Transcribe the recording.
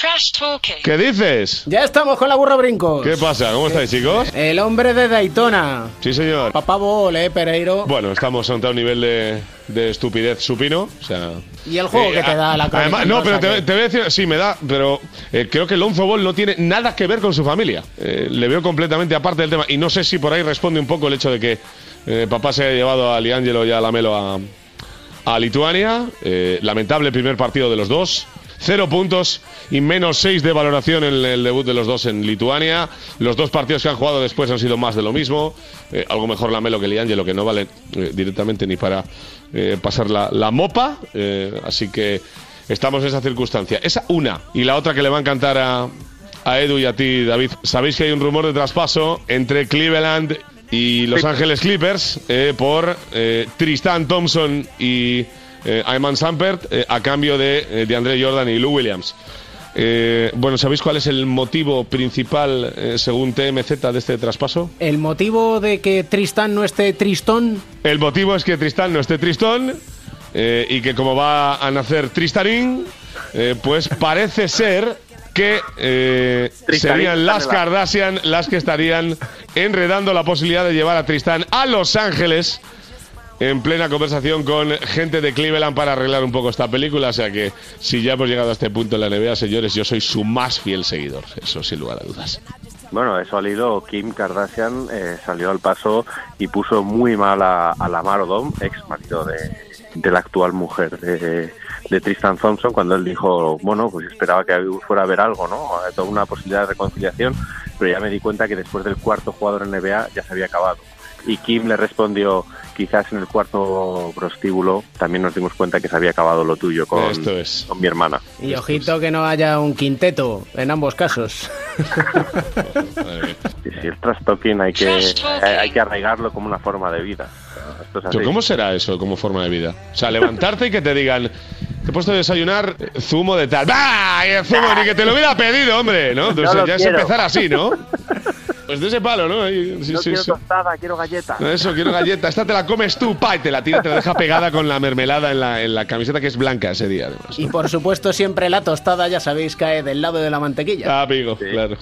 Trash talking. ¿Qué dices? Ya estamos con la burra brincos. ¿Qué pasa? ¿Cómo estáis, chicos? El hombre de Daytona. Sí, señor. Papá Bole, Pereiro. Bueno, estamos ante un nivel de, de estupidez supino. O sea. Y el juego Eh, que te da la crónica Además, no, pero te, que- te voy a decir, sí, me da, pero eh, creo que Lonzo Ball no tiene nada que ver con su familia. Eh, le veo completamente aparte del tema. Y no sé si por ahí responde un poco el hecho de que eh, papá se haya llevado a Liangelo y a Lamelo a, a Lituania. Eh, lamentable primer partido de los dos. Cero puntos y menos seis de valoración en el debut de los dos en Lituania. Los dos partidos que han jugado después han sido más de lo mismo. Eh, algo mejor Lamelo que Liangelo, que no vale eh, directamente ni para eh, pasar la, la mopa. Eh, así que estamos en esa circunstancia. Esa una. Y la otra que le va a encantar a, a Edu y a ti, David. Sabéis que hay un rumor de traspaso entre Cleveland y Los Ángeles Clippers eh, por eh, Tristan Thompson y eh, Ayman Sampert eh, a cambio de, eh, de André Jordan y Lou Williams. Eh, bueno, ¿sabéis cuál es el motivo principal, eh, según TMZ, de este traspaso? El motivo de que Tristán no esté tristón. El motivo es que Tristán no esté tristón eh, y que como va a nacer Tristarín, eh, pues parece ser que eh, serían las. Kardashian las que estarían enredando la posibilidad de llevar a Tristán a Los Ángeles en plena conversación con gente de Cleveland para arreglar un poco esta película. O sea que si ya hemos llegado a este punto en la NBA, señores, yo soy su más fiel seguidor. Eso sin lugar a dudas. Bueno, eso al hilo, Kim Kardashian eh, salió al paso y puso muy mal a, a Lamar Odom, ex marido de, la actual mujer de, de Tristan Thompson, cuando él dijo, bueno, pues esperaba que fuera a haber algo, ¿no? Toda una posibilidad de reconciliación, pero ya me di cuenta que después del cuarto jugador en NBA ya se había acabado. Y Kim le respondió, quizás en el cuarto prostíbulo también nos dimos cuenta que se había acabado lo tuyo con, Esto es. con mi hermana. Y ojito que no haya un quinteto en ambos casos. Sí, sí, el trash talking hay que, hay, que arraigarlo como una forma de vida. Esto es ¿Cómo será eso como forma de vida? O sea, levantarte y que te digan, te he puesto a desayunar zumo de tal. ¡Bah! Y el zumo, ni que te lo hubiera pedido, hombre, ¿no? Entonces No ya es quiero. empezar así, ¿no? Pues de ese palo, ¿no? Sí, no sí, quiero sí. tostada, quiero galleta. Eso, quiero galleta. Esta te la comes tú, pa, y te la tira, te la deja pegada con la mermelada en la, en la camiseta que es blanca ese día, además. Y por supuesto siempre la tostada, ya sabéis, cae del lado de la mantequilla. Ah, amigo, claro.